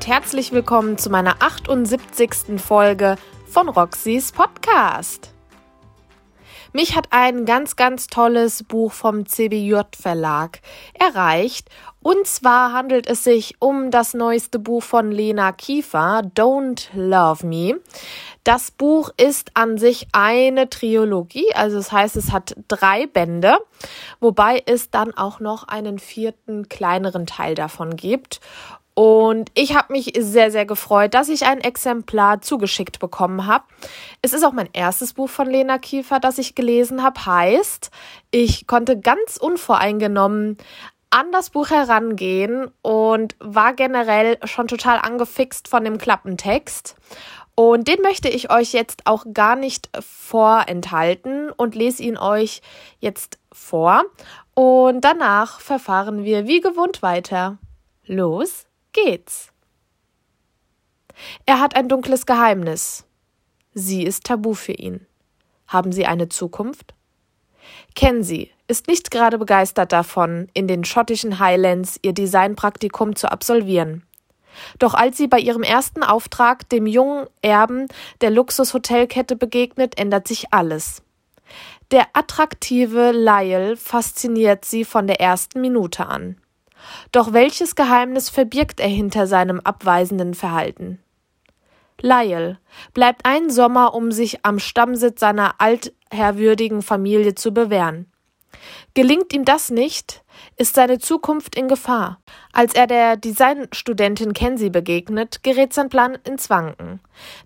und herzlich willkommen zu meiner 78. Folge von Roxys Podcast. Mich hat ein ganz, ganz tolles Buch vom CBJ Verlag erreicht. Und zwar handelt es sich um das neueste Buch von Lena Kiefer, Don't Love Me. Das Buch ist an sich eine Trilogie, also das heißt, es hat drei Bände, wobei es dann auch noch einen vierten kleineren Teil davon gibt. Und ich habe mich sehr, sehr gefreut, dass ich ein Exemplar zugeschickt bekommen habe. Es ist auch mein erstes Buch von Lena Kiefer, das ich gelesen habe. Heißt, ich konnte ganz unvoreingenommen an das Buch herangehen und war generell schon total angefixt von dem Klappentext. Und den möchte ich euch jetzt auch gar nicht vorenthalten und lese ihn euch jetzt vor. Und danach verfahren wir wie gewohnt weiter. Los geht's. Er hat ein dunkles Geheimnis. Sie ist tabu für ihn. Haben Sie eine Zukunft? Kenzie ist nicht gerade begeistert davon, in den schottischen Highlands ihr Designpraktikum zu absolvieren. Doch als sie bei ihrem ersten Auftrag dem jungen Erben der Luxushotelkette begegnet, ändert sich alles. Der attraktive Lyle fasziniert sie von der ersten Minute an. Doch welches Geheimnis verbirgt er hinter seinem abweisenden Verhalten? Lyle bleibt einen Sommer, um sich am Stammsitz seiner altherwürdigen Familie zu bewähren. Gelingt ihm das nicht, ist seine Zukunft in Gefahr. Als er der Designstudentin Kenzie begegnet, gerät sein Plan ins Wanken.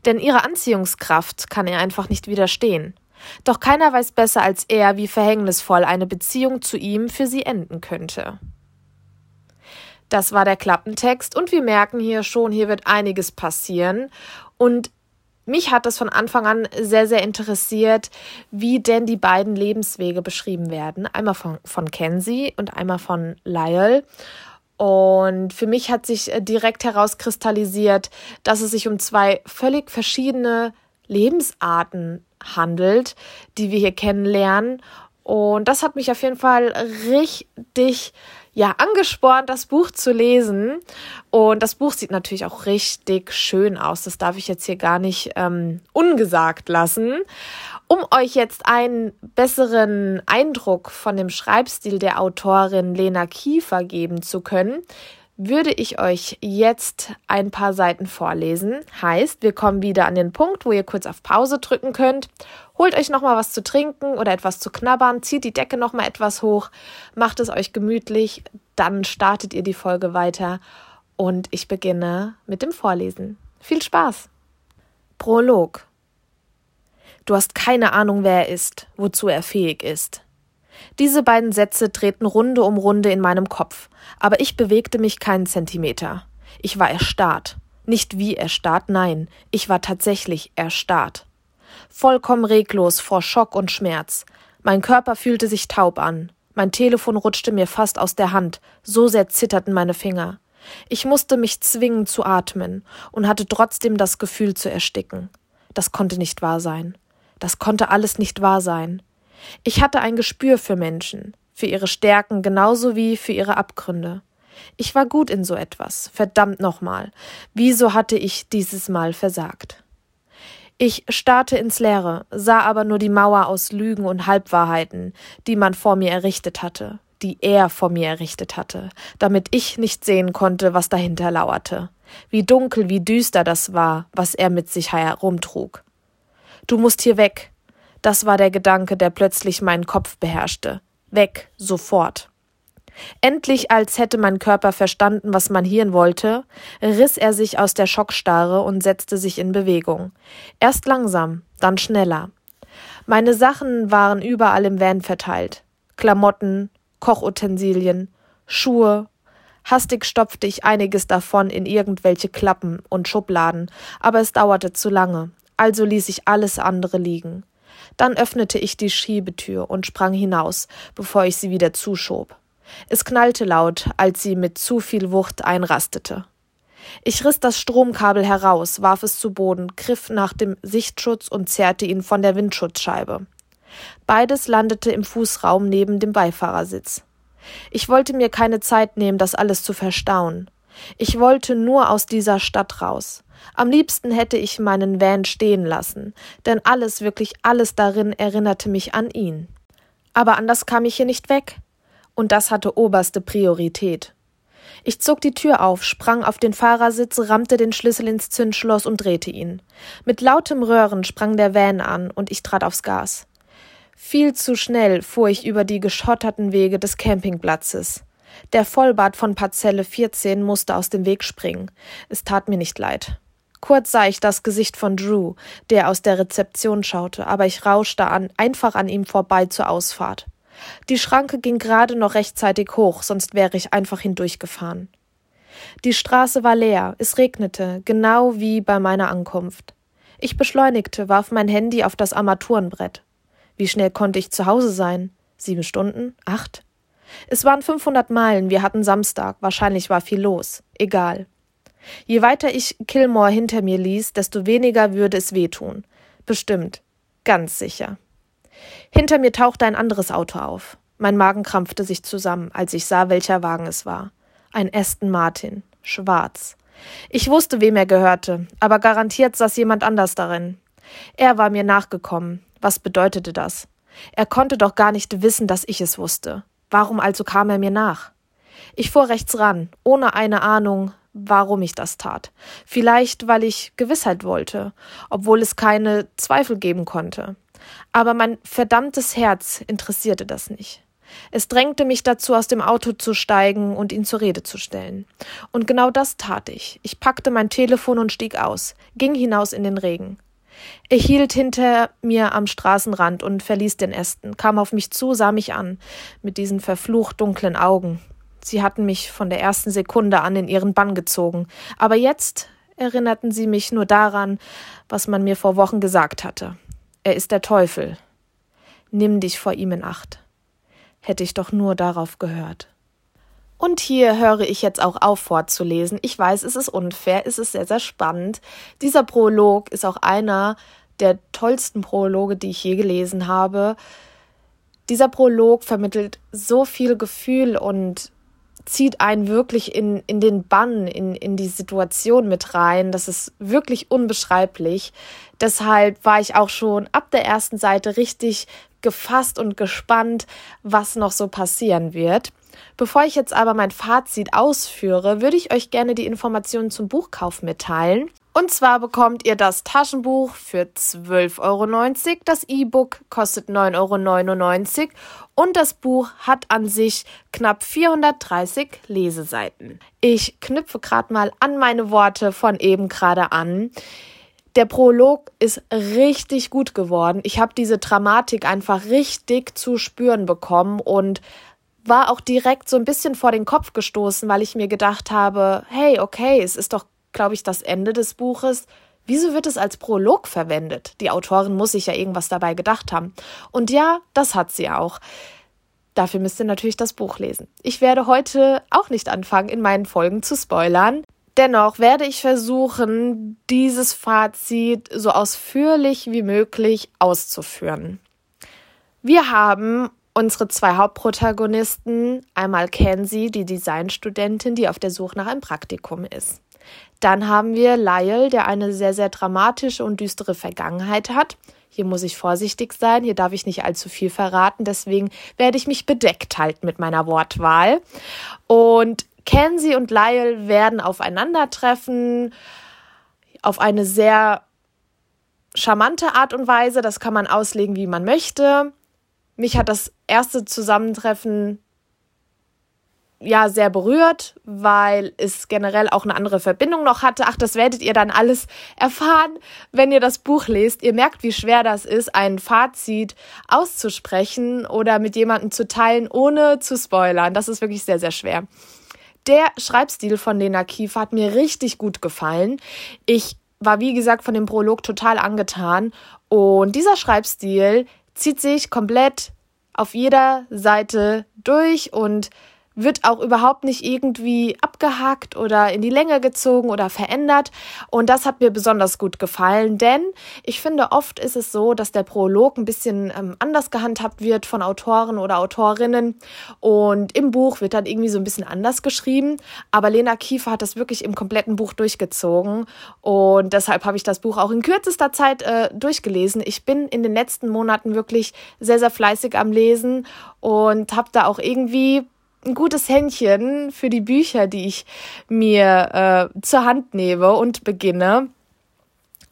Denn ihre Anziehungskraft kann er einfach nicht widerstehen. Doch keiner weiß besser als er, wie verhängnisvoll eine Beziehung zu ihm für sie enden könnte. Das war der Klappentext und wir merken hier schon, hier wird einiges passieren und mich hat das von Anfang an sehr, sehr interessiert, wie denn die beiden Lebenswege beschrieben werden. Einmal von, von Kenzie und einmal von Lyle. Und für mich hat sich äh, direkt herauskristallisiert, dass es sich um zwei völlig verschiedene Lebensarten handelt, die wir hier kennenlernen. Und das hat mich auf jeden Fall richtig ja angespornt, das Buch zu lesen. Und das Buch sieht natürlich auch richtig schön aus. Das darf ich jetzt hier gar nicht ähm, ungesagt lassen. Um euch jetzt einen besseren Eindruck von dem Schreibstil der Autorin Lena Kiefer geben zu können, würde ich euch jetzt ein paar Seiten vorlesen. Heißt, wir kommen wieder an den Punkt, wo ihr kurz auf Pause drücken könnt. Holt euch nochmal was zu trinken oder etwas zu knabbern, zieht die Decke nochmal etwas hoch, macht es euch gemütlich, dann startet ihr die Folge weiter und ich beginne mit dem Vorlesen. Viel Spaß! Prolog Du hast keine Ahnung, wer er ist, wozu er fähig ist. Diese beiden Sätze drehten Runde um Runde in meinem Kopf, aber ich bewegte mich keinen Zentimeter. Ich war erstarrt. Nicht wie erstarrt, nein, ich war tatsächlich erstarrt. Vollkommen reglos vor Schock und Schmerz. Mein Körper fühlte sich taub an. Mein Telefon rutschte mir fast aus der Hand, so sehr zitterten meine Finger. Ich musste mich zwingen zu atmen und hatte trotzdem das Gefühl zu ersticken. Das konnte nicht wahr sein. Das konnte alles nicht wahr sein. Ich hatte ein Gespür für Menschen, für ihre Stärken genauso wie für ihre Abgründe. Ich war gut in so etwas. Verdammt nochmal. Wieso hatte ich dieses Mal versagt? Ich starrte ins Leere, sah aber nur die Mauer aus Lügen und Halbwahrheiten, die man vor mir errichtet hatte, die er vor mir errichtet hatte, damit ich nicht sehen konnte, was dahinter lauerte, wie dunkel, wie düster das war, was er mit sich herumtrug. Du musst hier weg, das war der Gedanke, der plötzlich meinen Kopf beherrschte. Weg, sofort. Endlich, als hätte mein Körper verstanden, was mein Hirn wollte, riss er sich aus der Schockstarre und setzte sich in Bewegung. Erst langsam, dann schneller. Meine Sachen waren überall im Van verteilt. Klamotten, Kochutensilien, Schuhe. Hastig stopfte ich einiges davon in irgendwelche Klappen und Schubladen, aber es dauerte zu lange, also ließ ich alles andere liegen. Dann öffnete ich die Schiebetür und sprang hinaus, bevor ich sie wieder zuschob. Es knallte laut, als sie mit zu viel Wucht einrastete. Ich riss das Stromkabel heraus, warf es zu Boden, griff nach dem Sichtschutz und zerrte ihn von der Windschutzscheibe. Beides landete im Fußraum neben dem Beifahrersitz. Ich wollte mir keine Zeit nehmen, das alles zu verstauen. Ich wollte nur aus dieser Stadt raus. Am liebsten hätte ich meinen Van stehen lassen, denn alles, wirklich alles darin erinnerte mich an ihn. Aber anders kam ich hier nicht weg. Und das hatte oberste Priorität. Ich zog die Tür auf, sprang auf den Fahrersitz, rammte den Schlüssel ins Zündschloss und drehte ihn. Mit lautem Röhren sprang der Van an und ich trat aufs Gas. Viel zu schnell fuhr ich über die geschotterten Wege des Campingplatzes. Der Vollbart von Parzelle 14 musste aus dem Weg springen. Es tat mir nicht leid. Kurz sah ich das Gesicht von Drew, der aus der Rezeption schaute, aber ich rauschte an, einfach an ihm vorbei zur Ausfahrt. Die Schranke ging gerade noch rechtzeitig hoch, sonst wäre ich einfach hindurchgefahren. Die Straße war leer, es regnete, genau wie bei meiner Ankunft. Ich beschleunigte, warf mein Handy auf das Armaturenbrett. Wie schnell konnte ich zu Hause sein? Sieben Stunden? Acht? Es waren 500 Meilen, wir hatten Samstag, wahrscheinlich war viel los. Egal. Je weiter ich Kilmore hinter mir ließ, desto weniger würde es wehtun. Bestimmt. Ganz sicher. Hinter mir tauchte ein anderes Auto auf. Mein Magen krampfte sich zusammen, als ich sah, welcher Wagen es war. Ein Aston Martin. Schwarz. Ich wusste, wem er gehörte, aber garantiert saß jemand anders darin. Er war mir nachgekommen. Was bedeutete das? Er konnte doch gar nicht wissen, dass ich es wusste. Warum also kam er mir nach? Ich fuhr rechts ran, ohne eine Ahnung, warum ich das tat. Vielleicht, weil ich Gewissheit wollte, obwohl es keine Zweifel geben konnte. Aber mein verdammtes Herz interessierte das nicht. Es drängte mich dazu, aus dem Auto zu steigen und ihn zur Rede zu stellen. Und genau das tat ich. Ich packte mein Telefon und stieg aus, ging hinaus in den Regen. Er hielt hinter mir am Straßenrand und verließ den Ästen, kam auf mich zu, sah mich an, mit diesen verflucht dunklen Augen. Sie hatten mich von der ersten Sekunde an in ihren Bann gezogen, aber jetzt erinnerten sie mich nur daran, was man mir vor Wochen gesagt hatte. Er ist der Teufel. Nimm dich vor ihm in Acht. Hätte ich doch nur darauf gehört. Und hier höre ich jetzt auch auf vorzulesen. Ich weiß, es ist unfair, es ist sehr, sehr spannend. Dieser Prolog ist auch einer der tollsten Prologe, die ich je gelesen habe. Dieser Prolog vermittelt so viel Gefühl und zieht einen wirklich in, in den Bann, in, in die Situation mit rein. Das ist wirklich unbeschreiblich. Deshalb war ich auch schon ab der ersten Seite richtig gefasst und gespannt, was noch so passieren wird. Bevor ich jetzt aber mein Fazit ausführe, würde ich euch gerne die Informationen zum Buchkauf mitteilen. Und zwar bekommt ihr das Taschenbuch für 12,90 Euro, das E-Book kostet 9,99 Euro und das Buch hat an sich knapp 430 Leseseiten. Ich knüpfe gerade mal an meine Worte von eben gerade an. Der Prolog ist richtig gut geworden. Ich habe diese Dramatik einfach richtig zu spüren bekommen und war auch direkt so ein bisschen vor den Kopf gestoßen, weil ich mir gedacht habe, hey, okay, es ist doch, glaube ich, das Ende des Buches. Wieso wird es als Prolog verwendet? Die Autorin muss sich ja irgendwas dabei gedacht haben. Und ja, das hat sie auch. Dafür müsst ihr natürlich das Buch lesen. Ich werde heute auch nicht anfangen, in meinen Folgen zu spoilern. Dennoch werde ich versuchen, dieses Fazit so ausführlich wie möglich auszuführen. Wir haben unsere zwei Hauptprotagonisten, einmal Kenzie, die Designstudentin, die auf der Suche nach einem Praktikum ist. Dann haben wir Lyle, der eine sehr, sehr dramatische und düstere Vergangenheit hat. Hier muss ich vorsichtig sein, hier darf ich nicht allzu viel verraten, deswegen werde ich mich bedeckt halten mit meiner Wortwahl. Und Kenzie und Lyle werden aufeinandertreffen auf eine sehr charmante Art und Weise. Das kann man auslegen, wie man möchte. Mich hat das erste Zusammentreffen ja sehr berührt, weil es generell auch eine andere Verbindung noch hatte. Ach, das werdet ihr dann alles erfahren, wenn ihr das Buch lest. Ihr merkt, wie schwer das ist, ein Fazit auszusprechen oder mit jemandem zu teilen, ohne zu spoilern. Das ist wirklich sehr, sehr schwer. Der Schreibstil von Lena Kiefer hat mir richtig gut gefallen. Ich war, wie gesagt, von dem Prolog total angetan. Und dieser Schreibstil zieht sich komplett auf jeder Seite durch und wird auch überhaupt nicht irgendwie abgehakt oder in die Länge gezogen oder verändert. Und das hat mir besonders gut gefallen, denn ich finde, oft ist es so, dass der Prolog ein bisschen ähm, anders gehandhabt wird von Autoren oder Autorinnen. Und im Buch wird dann irgendwie so ein bisschen anders geschrieben. Aber Lena Kiefer hat das wirklich im kompletten Buch durchgezogen. Und deshalb habe ich das Buch auch in kürzester Zeit äh, durchgelesen. Ich bin in den letzten Monaten wirklich sehr, sehr fleißig am Lesen und habe da auch irgendwie ein gutes Händchen für die Bücher, die ich mir äh, zur Hand nehme und beginne.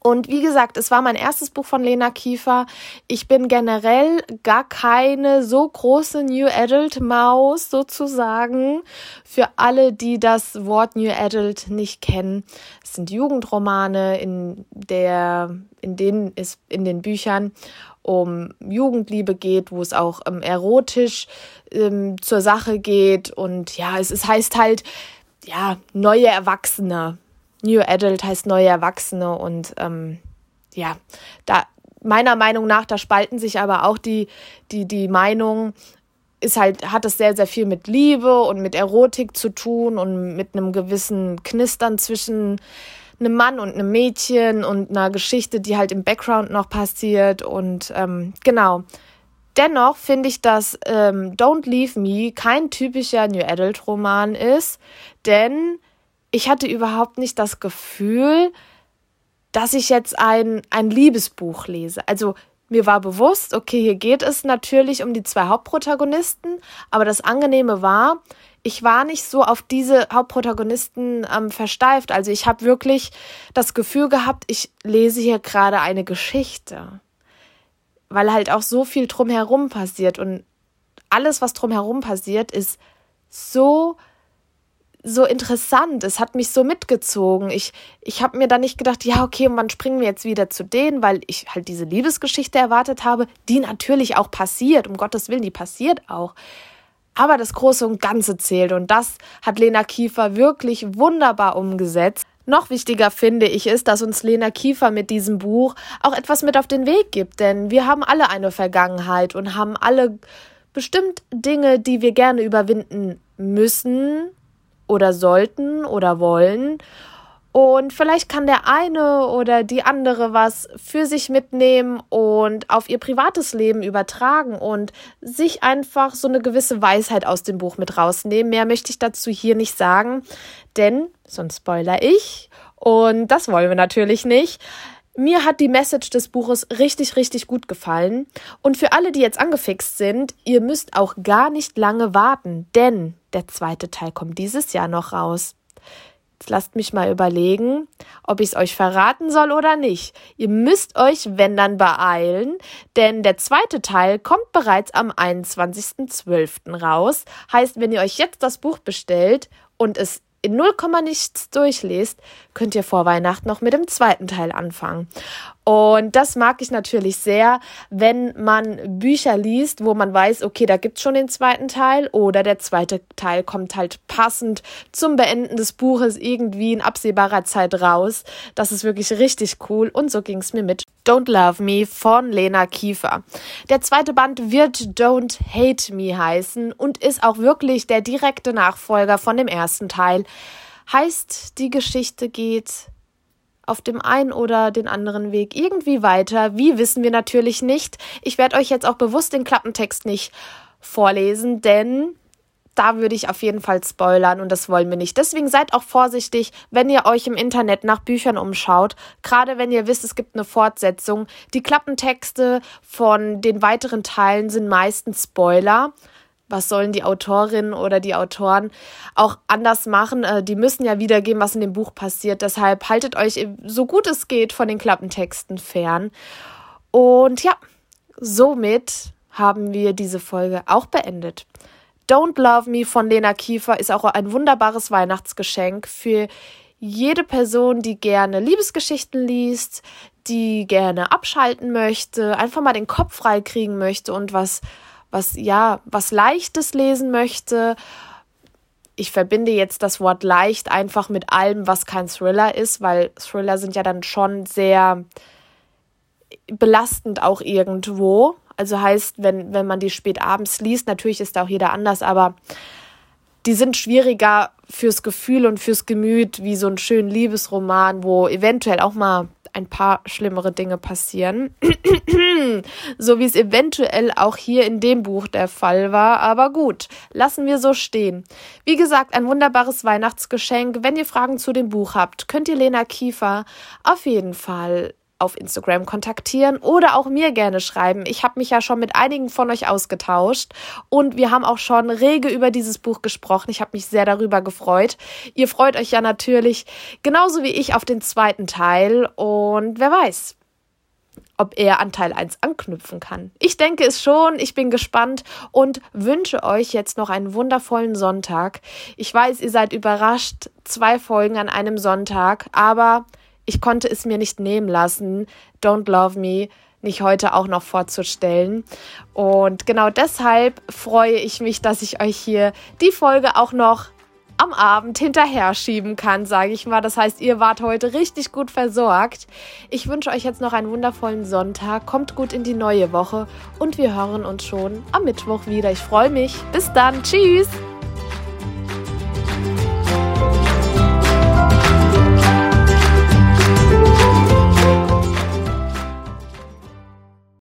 Und wie gesagt, es war mein erstes Buch von Lena Kiefer. Ich bin generell gar keine so große New Adult Maus sozusagen. Für alle, die das Wort New Adult nicht kennen, es sind Jugendromane, in der, in denen es in den Büchern um Jugendliebe geht, wo es auch ähm, erotisch ähm, zur Sache geht. Und ja, es, es heißt halt, ja, neue Erwachsene. New Adult heißt neue Erwachsene. Und ähm, ja, da meiner Meinung nach, da spalten sich aber auch die, die, die Meinungen, ist halt, hat es sehr, sehr viel mit Liebe und mit Erotik zu tun und mit einem gewissen Knistern zwischen einem Mann und einem Mädchen und einer Geschichte, die halt im Background noch passiert. Und ähm, genau. Dennoch finde ich, dass ähm, Don't Leave Me kein typischer New Adult Roman ist, denn ich hatte überhaupt nicht das Gefühl, dass ich jetzt ein, ein Liebesbuch lese. Also mir war bewusst, okay, hier geht es natürlich um die zwei Hauptprotagonisten, aber das Angenehme war, ich war nicht so auf diese Hauptprotagonisten ähm, versteift. Also ich habe wirklich das Gefühl gehabt, ich lese hier gerade eine Geschichte. Weil halt auch so viel drumherum passiert und alles, was drumherum passiert, ist so so interessant. Es hat mich so mitgezogen. Ich, ich habe mir dann nicht gedacht, ja, okay, und wann springen wir jetzt wieder zu denen, weil ich halt diese Liebesgeschichte erwartet habe, die natürlich auch passiert. Um Gottes Willen, die passiert auch aber das Große und Ganze zählt. Und das hat Lena Kiefer wirklich wunderbar umgesetzt. Noch wichtiger finde ich ist, dass uns Lena Kiefer mit diesem Buch auch etwas mit auf den Weg gibt, denn wir haben alle eine Vergangenheit und haben alle bestimmt Dinge, die wir gerne überwinden müssen oder sollten oder wollen. Und vielleicht kann der eine oder die andere was für sich mitnehmen und auf ihr privates Leben übertragen und sich einfach so eine gewisse Weisheit aus dem Buch mit rausnehmen. Mehr möchte ich dazu hier nicht sagen, denn sonst spoiler ich. Und das wollen wir natürlich nicht. Mir hat die Message des Buches richtig, richtig gut gefallen. Und für alle, die jetzt angefixt sind, ihr müsst auch gar nicht lange warten, denn der zweite Teil kommt dieses Jahr noch raus. Jetzt lasst mich mal überlegen, ob ich es euch verraten soll oder nicht. Ihr müsst euch, wenn dann, beeilen, denn der zweite Teil kommt bereits am 21.12. raus. Heißt, wenn ihr euch jetzt das Buch bestellt und es in 0, nichts durchlest, könnt ihr vor Weihnachten noch mit dem zweiten Teil anfangen. Und das mag ich natürlich sehr, wenn man Bücher liest, wo man weiß, okay, da gibt's schon den zweiten Teil oder der zweite Teil kommt halt passend zum Beenden des Buches irgendwie in absehbarer Zeit raus. Das ist wirklich richtig cool und so ging's mir mit Don't Love Me von Lena Kiefer. Der zweite Band wird Don't Hate Me heißen und ist auch wirklich der direkte Nachfolger von dem ersten Teil. Heißt, die Geschichte geht auf dem einen oder den anderen Weg irgendwie weiter. Wie wissen wir natürlich nicht. Ich werde euch jetzt auch bewusst den Klappentext nicht vorlesen, denn da würde ich auf jeden Fall spoilern und das wollen wir nicht. Deswegen seid auch vorsichtig, wenn ihr euch im Internet nach Büchern umschaut, gerade wenn ihr wisst, es gibt eine Fortsetzung. Die Klappentexte von den weiteren Teilen sind meistens Spoiler was sollen die Autorinnen oder die Autoren auch anders machen? Äh, die müssen ja wiedergeben, was in dem Buch passiert. Deshalb haltet euch so gut es geht von den Klappentexten fern. Und ja, somit haben wir diese Folge auch beendet. Don't Love Me von Lena Kiefer ist auch ein wunderbares Weihnachtsgeschenk für jede Person, die gerne Liebesgeschichten liest, die gerne abschalten möchte, einfach mal den Kopf frei kriegen möchte und was was ja, was leichtes lesen möchte. Ich verbinde jetzt das Wort leicht einfach mit allem, was kein Thriller ist, weil Thriller sind ja dann schon sehr belastend auch irgendwo. Also heißt, wenn, wenn man die spät abends liest, natürlich ist da auch jeder anders, aber die sind schwieriger fürs Gefühl und fürs Gemüt, wie so ein schönen Liebesroman, wo eventuell auch mal ein paar schlimmere Dinge passieren. so wie es eventuell auch hier in dem Buch der Fall war. Aber gut, lassen wir so stehen. Wie gesagt, ein wunderbares Weihnachtsgeschenk. Wenn ihr Fragen zu dem Buch habt, könnt ihr Lena Kiefer auf jeden Fall auf Instagram kontaktieren oder auch mir gerne schreiben. Ich habe mich ja schon mit einigen von euch ausgetauscht und wir haben auch schon rege über dieses Buch gesprochen. Ich habe mich sehr darüber gefreut. Ihr freut euch ja natürlich genauso wie ich auf den zweiten Teil und wer weiß, ob er an Teil 1 anknüpfen kann. Ich denke es schon, ich bin gespannt und wünsche euch jetzt noch einen wundervollen Sonntag. Ich weiß, ihr seid überrascht, zwei Folgen an einem Sonntag, aber ich konnte es mir nicht nehmen lassen, Don't Love Me nicht heute auch noch vorzustellen. Und genau deshalb freue ich mich, dass ich euch hier die Folge auch noch am Abend hinterher schieben kann, sage ich mal. Das heißt, ihr wart heute richtig gut versorgt. Ich wünsche euch jetzt noch einen wundervollen Sonntag. Kommt gut in die neue Woche und wir hören uns schon am Mittwoch wieder. Ich freue mich. Bis dann. Tschüss.